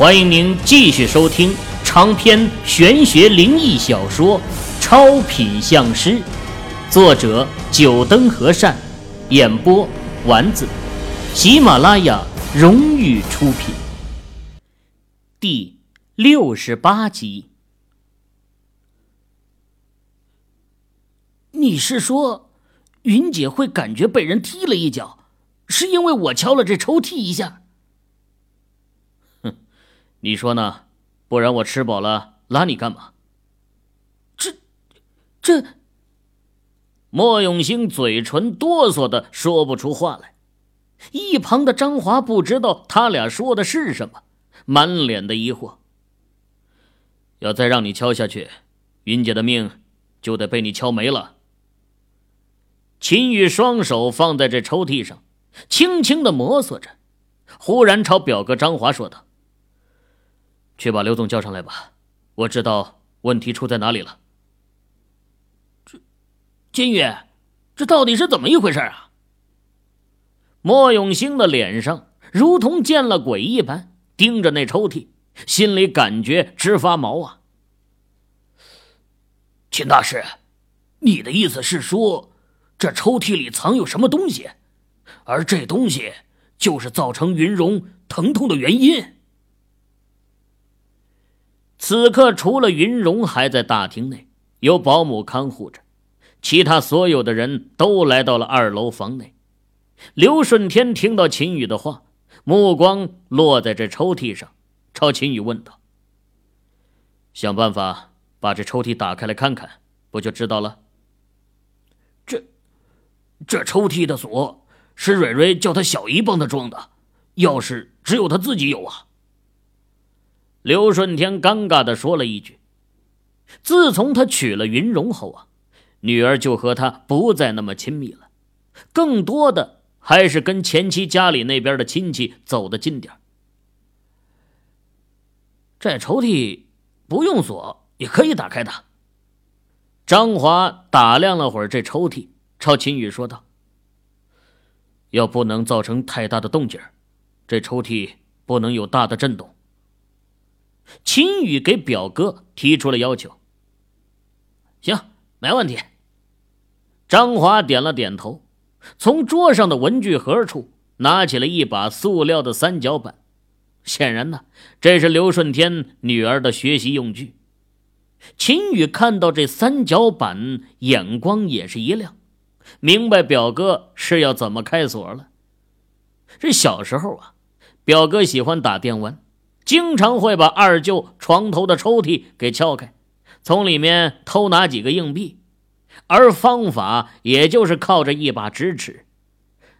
欢迎您继续收听长篇玄学灵异小说《超品相师》，作者：九灯和善，演播：丸子，喜马拉雅荣誉出品。第六十八集。你是说，云姐会感觉被人踢了一脚，是因为我敲了这抽屉一下？你说呢？不然我吃饱了拉你干嘛？这，这……莫永兴嘴唇哆嗦的说不出话来。一旁的张华不知道他俩说的是什么，满脸的疑惑。要再让你敲下去，云姐的命就得被你敲没了。秦宇双手放在这抽屉上，轻轻的摩挲着，忽然朝表哥张华说道。去把刘总叫上来吧，我知道问题出在哪里了。这，金宇，这到底是怎么一回事啊？莫永兴的脸上如同见了鬼一般，盯着那抽屉，心里感觉直发毛啊。秦大师，你的意思是说，这抽屉里藏有什么东西，而这东西就是造成云荣疼痛的原因？此刻，除了云容还在大厅内，有保姆看护着，其他所有的人都来到了二楼房内。刘顺天听到秦宇的话，目光落在这抽屉上，朝秦宇问道：“想办法把这抽屉打开来看看，不就知道了？”这，这抽屉的锁是蕊蕊叫他小姨帮他装的，钥匙只有他自己有啊。刘顺天尴尬的说了一句：“自从他娶了云容后啊，女儿就和他不再那么亲密了，更多的还是跟前妻家里那边的亲戚走得近点这抽屉不用锁也可以打开的。”张华打量了会儿这抽屉，朝秦宇说道：“要不能造成太大的动静，这抽屉不能有大的震动。”秦宇给表哥提出了要求。行，没问题。张华点了点头，从桌上的文具盒处拿起了一把塑料的三角板，显然呢，这是刘顺天女儿的学习用具。秦宇看到这三角板，眼光也是一亮，明白表哥是要怎么开锁了。这小时候啊，表哥喜欢打电玩。经常会把二舅床头的抽屉给撬开，从里面偷拿几个硬币，而方法也就是靠着一把直尺。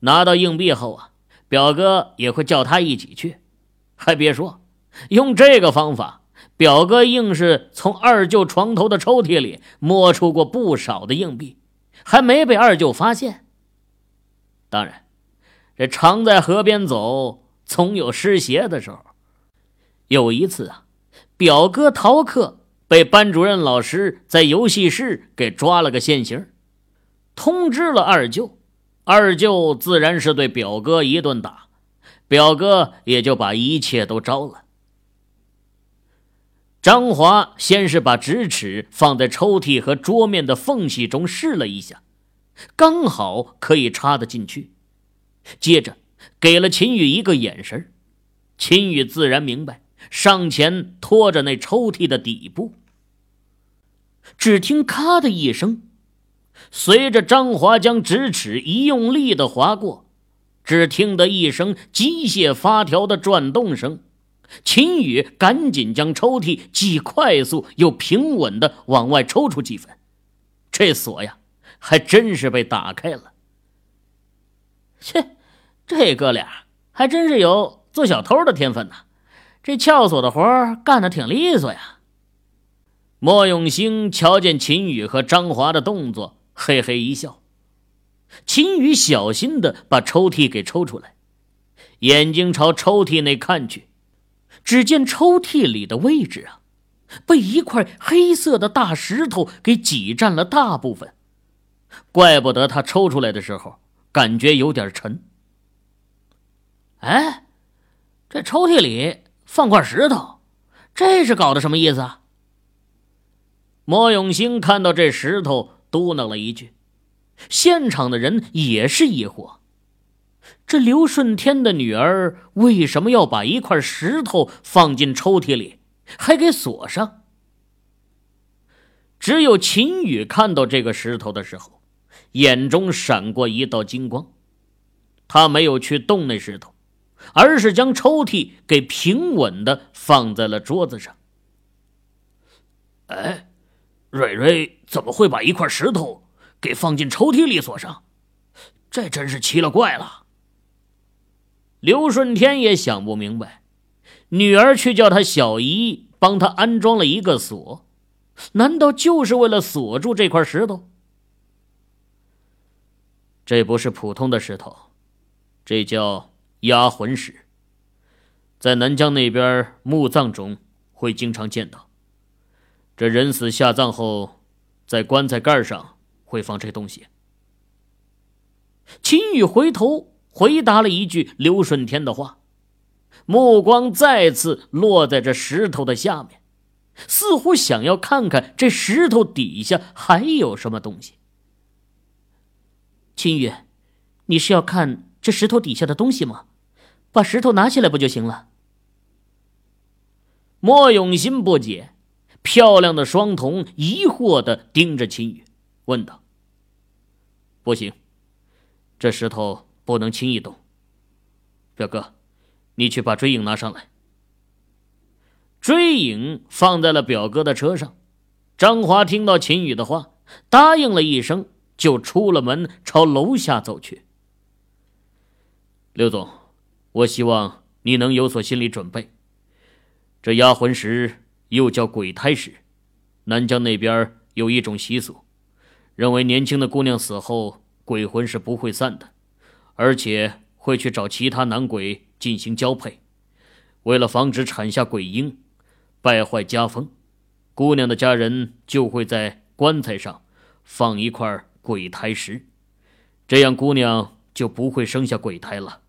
拿到硬币后啊，表哥也会叫他一起去。还别说，用这个方法，表哥硬是从二舅床头的抽屉里摸出过不少的硬币，还没被二舅发现。当然，这常在河边走，总有湿鞋的时候。有一次啊，表哥逃课被班主任老师在游戏室给抓了个现行，通知了二舅，二舅自然是对表哥一顿打，表哥也就把一切都招了。张华先是把直尺放在抽屉和桌面的缝隙中试了一下，刚好可以插得进去，接着给了秦宇一个眼神，秦宇自然明白。上前拖着那抽屉的底部，只听“咔”的一声，随着张华将直尺一用力的划过，只听得一声机械发条的转动声，秦宇赶紧将抽屉既快速又平稳的往外抽出几分，这锁呀，还真是被打开了。切，这哥俩还真是有做小偷的天分呐！这撬锁的活干得挺利索呀！莫永兴瞧见秦宇和张华的动作，嘿嘿一笑。秦宇小心的把抽屉给抽出来，眼睛朝抽屉内看去，只见抽屉里的位置啊，被一块黑色的大石头给挤占了大部分，怪不得他抽出来的时候感觉有点沉。哎，这抽屉里……放块石头，这是搞的什么意思啊？莫永兴看到这石头，嘟囔了一句。现场的人也是疑惑：这刘顺天的女儿为什么要把一块石头放进抽屉里，还给锁上？只有秦宇看到这个石头的时候，眼中闪过一道金光。他没有去动那石头，而是将抽屉给平稳的放在了桌子上。哎，蕊蕊怎么会把一块石头给放进抽屉里锁上？这真是奇了怪了。刘顺天也想不明白，女儿却叫他小姨帮他安装了一个锁。难道就是为了锁住这块石头？这不是普通的石头，这叫压魂石。在南疆那边墓葬中会经常见到。这人死下葬后，在棺材盖上会放这东西。秦宇回头回答了一句刘顺天的话，目光再次落在这石头的下面。似乎想要看看这石头底下还有什么东西。秦宇，你是要看这石头底下的东西吗？把石头拿起来不就行了？莫永新不解，漂亮的双瞳疑惑的盯着秦宇，问道：“不行，这石头不能轻易动。表哥，你去把追影拿上来。”追影放在了表哥的车上，张华听到秦宇的话，答应了一声，就出了门，朝楼下走去。刘总，我希望你能有所心理准备。这压魂石又叫鬼胎石，南疆那边有一种习俗，认为年轻的姑娘死后，鬼魂是不会散的，而且会去找其他男鬼进行交配，为了防止产下鬼婴。败坏家风，姑娘的家人就会在棺材上放一块鬼胎石，这样姑娘就不会生下鬼胎了。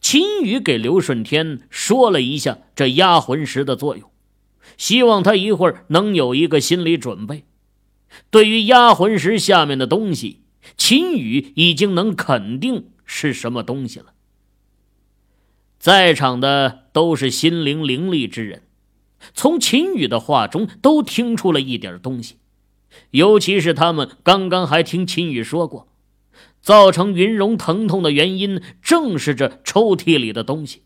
秦宇给刘顺天说了一下这压魂石的作用，希望他一会儿能有一个心理准备。对于压魂石下面的东西，秦宇已经能肯定是什么东西了。在场的都是心灵灵俐之人，从秦宇的话中都听出了一点东西，尤其是他们刚刚还听秦宇说过，造成云容疼痛的原因正是这抽屉里的东西。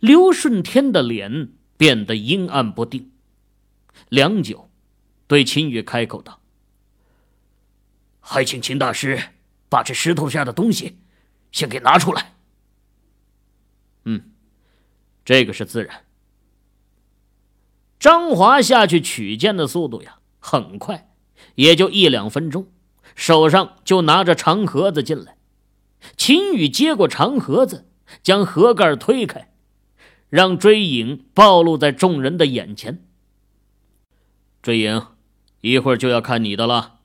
刘顺天的脸变得阴暗不定，良久，对秦宇开口道：“还请秦大师把这石头下的东西先给拿出来。”嗯，这个是自然。张华下去取剑的速度呀，很快，也就一两分钟，手上就拿着长盒子进来。秦宇接过长盒子，将盒盖推开，让追影暴露在众人的眼前。追影，一会儿就要看你的了。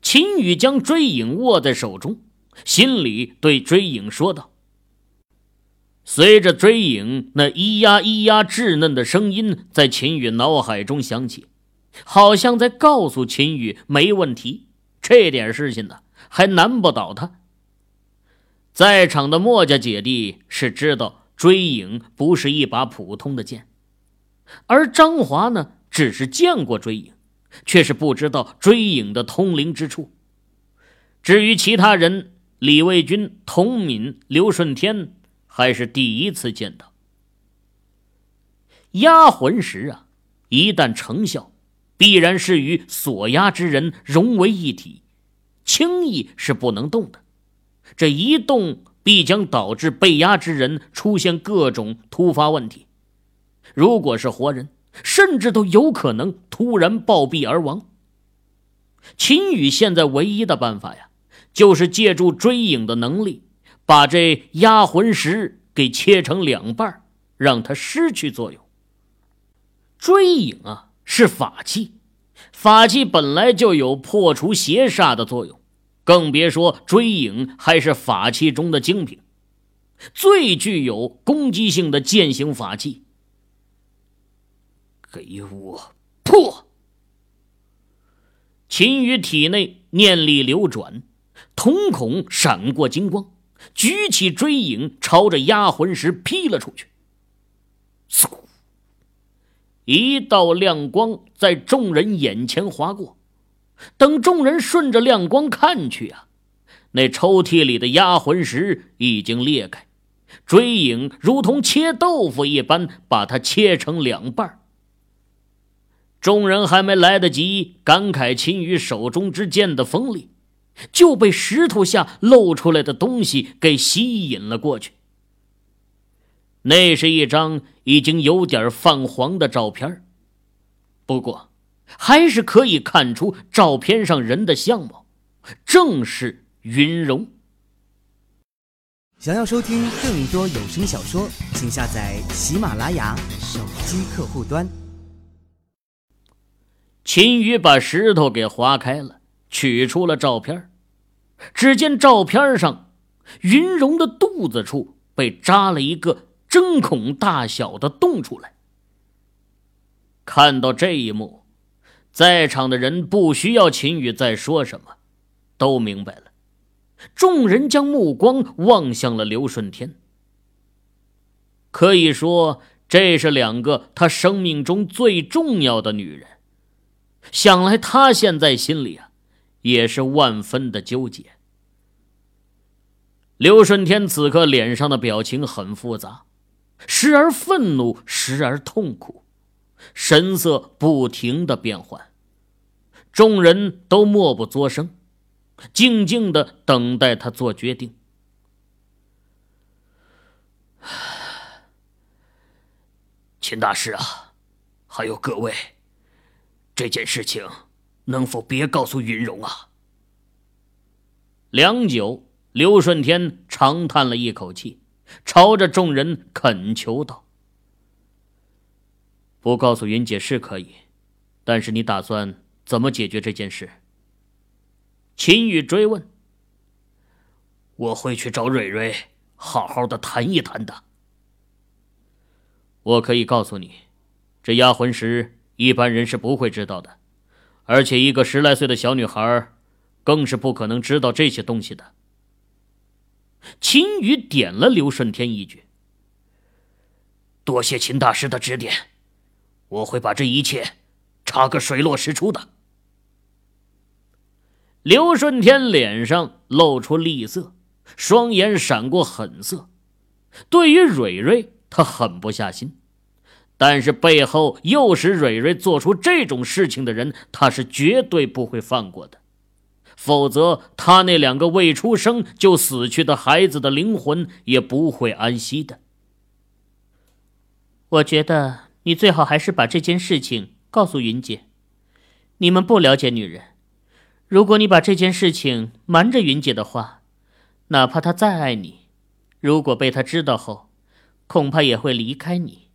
秦宇将追影握在手中，心里对追影说道。随着追影那咿呀咿呀稚嫩的声音在秦宇脑海中响起，好像在告诉秦宇没问题，这点事情呢还难不倒他。在场的墨家姐弟是知道追影不是一把普通的剑，而张华呢只是见过追影，却是不知道追影的通灵之处。至于其他人，李卫军、童敏、刘顺天。还是第一次见到压魂石啊！一旦成效，必然是与所压之人融为一体，轻易是不能动的。这一动，必将导致被压之人出现各种突发问题。如果是活人，甚至都有可能突然暴毙而亡。秦宇现在唯一的办法呀，就是借助追影的能力。把这压魂石给切成两半，让它失去作用。追影啊，是法器，法器本来就有破除邪煞的作用，更别说追影还是法器中的精品。最具有攻击性的剑形法器。给我破！秦羽体内念力流转，瞳孔闪过金光，举起追影，朝着压魂石劈了出去。嗖！一道亮光在众人眼前划过，等众人顺着亮光看去啊，那抽屉里的压魂石已经裂开，追影如同切豆腐一般，把它切成两半。众人还没来得及感慨秦羽手中之剑的锋利，就被石头下露出来的东西给吸引了过去。那是一张已经有点泛黄的照片，不过还是可以看出照片上人的相貌，正是云容。想要收听更多有声小说，请下载喜马拉雅手机客户端。秦羽把石头给划开了，取出了照片。只见照片上，云容的肚子处被扎了一个针孔大小的洞出来。看到这一幕，在场的人不需要秦羽再说什么，都明白了。众人将目光望向了刘顺天。可以说，这是两个他生命中最重要的女人。想来他现在心里啊，也是万分的纠结。刘顺天此刻脸上的表情很复杂，时而愤怒，时而痛苦，神色不停的变换。众人都默不作声，静静的等待他做决定。秦大师啊，还有各位。这件事情能否别告诉云容啊？良久，刘顺天长叹了一口气，朝着众人恳求道：“不告诉云姐是可以，但是你打算怎么解决这件事？”秦羽追问：“我会去找蕊蕊，好好的谈一谈的。我可以告诉你，这压魂石。”一般人是不会知道的，而且一个十来岁的小女孩，更是不可能知道这些东西的。秦羽点了刘顺天一句：“多谢秦大师的指点，我会把这一切查个水落石出的。”刘顺天脸上露出厉色，双眼闪过狠色。对于蕊蕊，他狠不下心。但是背后诱使蕊蕊做出这种事情的人，他是绝对不会放过的。否则，他那两个未出生就死去的孩子的灵魂也不会安息的。我觉得你最好还是把这件事情告诉云姐。你们不了解女人，如果你把这件事情瞒着云姐的话，哪怕她再爱你，如果被她知道后，恐怕也会离开你。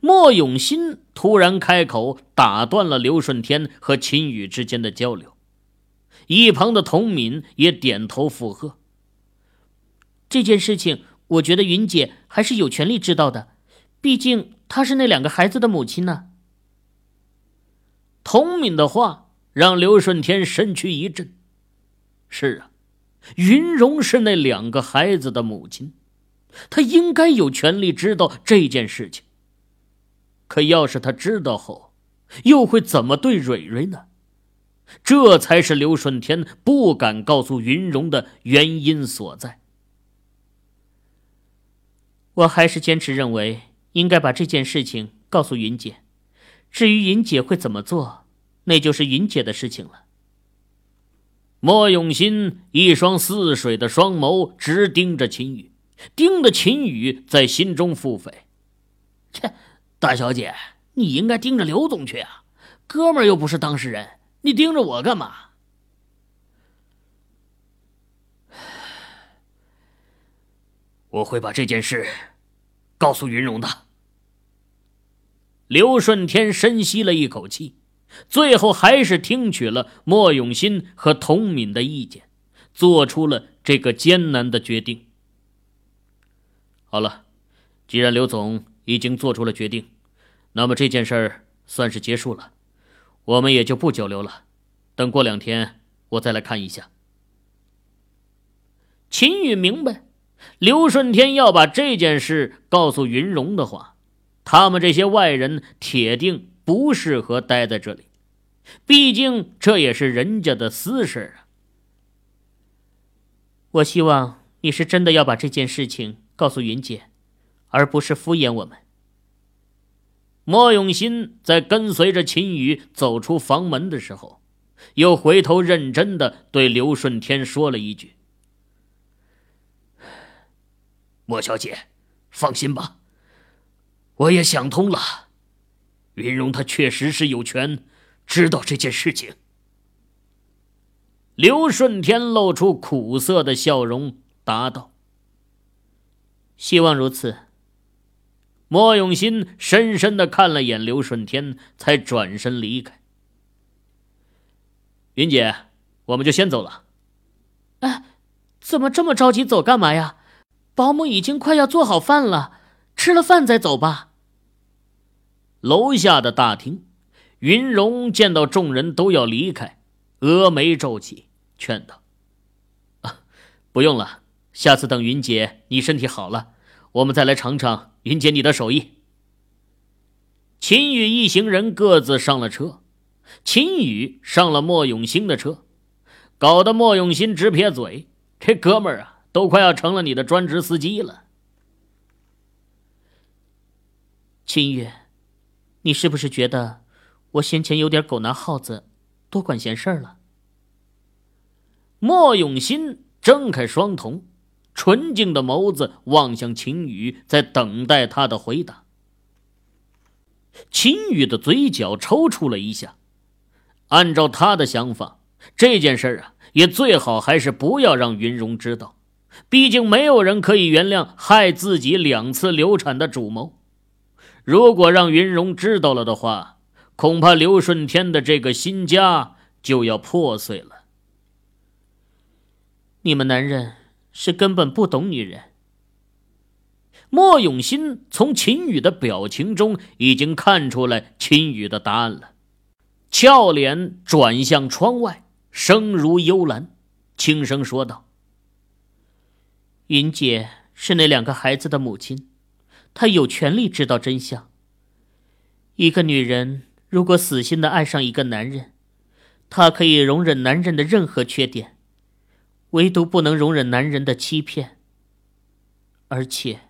莫永新突然开口，打断了刘顺天和秦宇之间的交流。一旁的童敏也点头附和。这件事情，我觉得云姐还是有权利知道的，毕竟她是那两个孩子的母亲呢。童敏的话让刘顺天身躯一震。是啊，云容是那两个孩子的母亲，她应该有权利知道这件事情。可要是他知道后，又会怎么对蕊蕊呢？这才是刘顺天不敢告诉云容的原因所在。我还是坚持认为应该把这件事情告诉云姐，至于云姐会怎么做，那就是云姐的事情了。莫永新一双似水的双眸直盯着秦宇，盯得秦宇在心中腹诽：切！大小姐，你应该盯着刘总去啊！哥们儿又不是当事人，你盯着我干嘛？我会把这件事告诉云容的。刘顺天深吸了一口气，最后还是听取了莫永新和童敏的意见，做出了这个艰难的决定。好了，既然刘总已经做出了决定，那么这件事儿算是结束了，我们也就不久留了。等过两天，我再来看一下。秦宇明白，刘顺天要把这件事告诉云荣的话，他们这些外人铁定不适合待在这里，毕竟这也是人家的私事啊。我希望你是真的要把这件事情告诉云姐，而不是敷衍我们。莫永新在跟随着秦宇走出房门的时候。又回头认真的对刘顺天说了一句：“莫小姐，放心吧，我也想通了，云荣他确实是有权知道这件事情。”刘顺天露出苦涩的笑容，答道：“希望如此。”莫永新深深的看了眼刘顺天，才转身离开。云姐，我们就先走了。哎，怎么这么着急走？干嘛呀？保姆已经快要做好饭了，吃了饭再走吧。楼下的大厅，云荣见到众人都要离开，峨眉皱起，劝道：“啊，不用了，下次等云姐你身体好了，我们再来尝尝云姐你的手艺。”秦羽一行人各自上了车。秦宇上了莫永兴的车，搞得莫永新直撇嘴：“这哥们儿啊，都快要成了你的专职司机了。”秦宇，你是不是觉得我先前有点狗拿耗子，多管闲事了？莫永新睁开双瞳，纯净的眸子望向秦宇，在等待他的回答。秦宇的嘴角抽搐了一下。按照他的想法，这件事啊，也最好还是不要让云荣知道。毕竟没有人可以原谅害自己两次流产的主谋。如果让云荣知道了的话，恐怕刘顺天的这个新家就要破碎了。你们男人是根本不懂女人。莫永新从秦宇的表情中已经看出来秦宇的答案了。俏脸转向窗外，声如幽兰，轻声说道：“云姐是那两个孩子的母亲，她有权利知道真相。一个女人如果死心的爱上一个男人，她可以容忍男人的任何缺点，唯独不能容忍男人的欺骗。而且，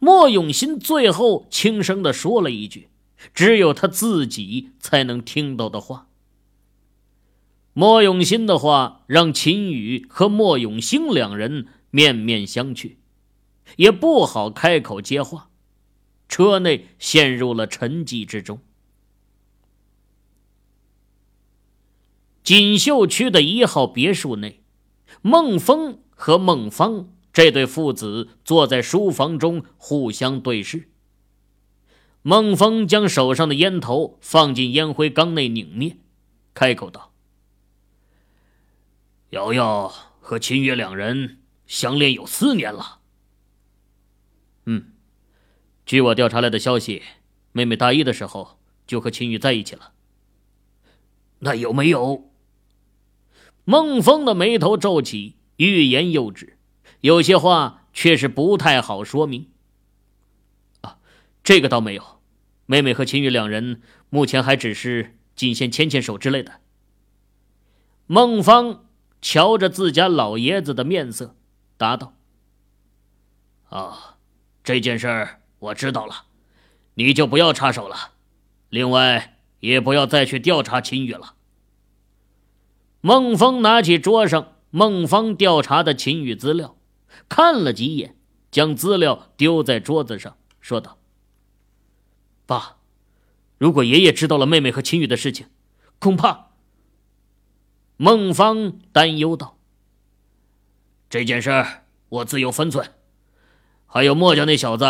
莫永新最后轻声的说了一句。”只有他自己才能听到的话。莫永新的话让秦宇和莫永兴两人面面相觑，也不好开口接话。车内陷入了沉寂之中。锦绣区的一号别墅内，孟峰和孟芳这对父子坐在书房中，互相对视。孟峰将手上的烟头放进烟灰缸内拧灭，开口道：“瑶瑶和秦月两人相恋有四年了。嗯，据我调查来的消息，妹妹大一的时候就和秦宇在一起了。那有没有？”孟峰的眉头皱起，欲言又止，有些话却是不太好说明。啊，这个倒没有。妹妹和秦宇两人目前还只是仅限牵牵手之类的。孟芳瞧着自家老爷子的面色，答道：“啊，这件事儿我知道了，你就不要插手了。另外，也不要再去调查秦宇了。”孟峰拿起桌上孟芳调查的秦宇资料，看了几眼，将资料丢在桌子上，说道。爸，如果爷爷知道了妹妹和秦宇的事情，恐怕……孟芳担忧道：“这件事我自有分寸。还有墨家那小子，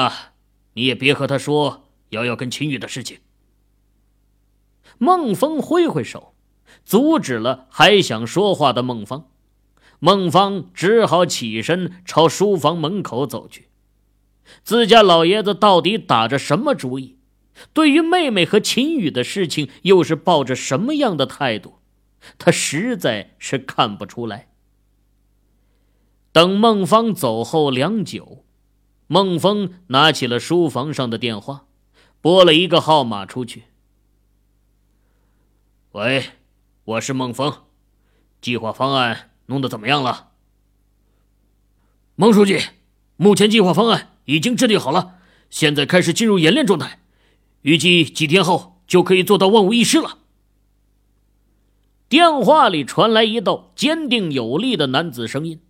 你也别和他说瑶瑶跟秦宇的事情。”孟峰挥挥手，阻止了还想说话的孟芳。孟芳只好起身朝书房门口走去。自家老爷子到底打着什么主意？对于妹妹和秦宇的事情，又是抱着什么样的态度？他实在是看不出来。等孟芳走后良久，孟峰拿起了书房上的电话，拨了一个号码出去。喂，我是孟峰，计划方案弄得怎么样了？孟书记，目前计划方案已经制定好了，现在开始进入演练状态，预计几天后就可以做到万无一失了。电话里传来一道坚定有力的男子声音：“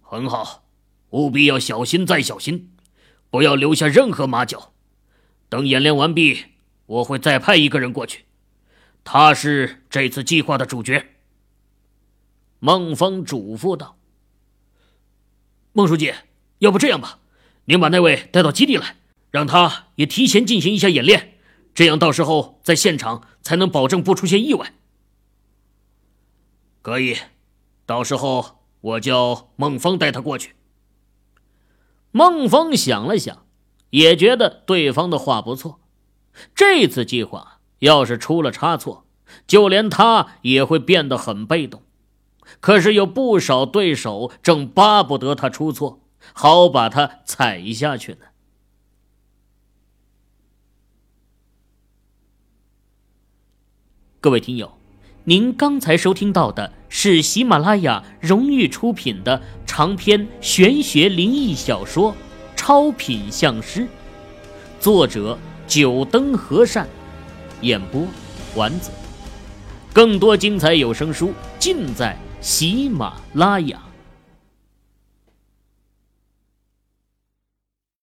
很好，务必要小心再小心，不要留下任何马脚。等演练完毕，我会再派一个人过去。”他是这次计划的主角。孟峰嘱咐道：“孟书记，要不这样吧，您把那位带到基地来，让他也提前进行一下演练，这样到时候在现场才能保证不出现意外。”可以，到时候我叫孟峰带他过去。孟峰想了想，也觉得对方的话不错，这次计划。要是出了差错，就连他也会变得很被动。可是有不少对手正巴不得他出错，好把他踩下去呢。各位听友，您刚才收听到的是喜马拉雅荣誉出品的长篇玄学灵异小说《超品相师》，作者九灯和善。演播，丸子。更多精彩有声书尽在喜马拉雅。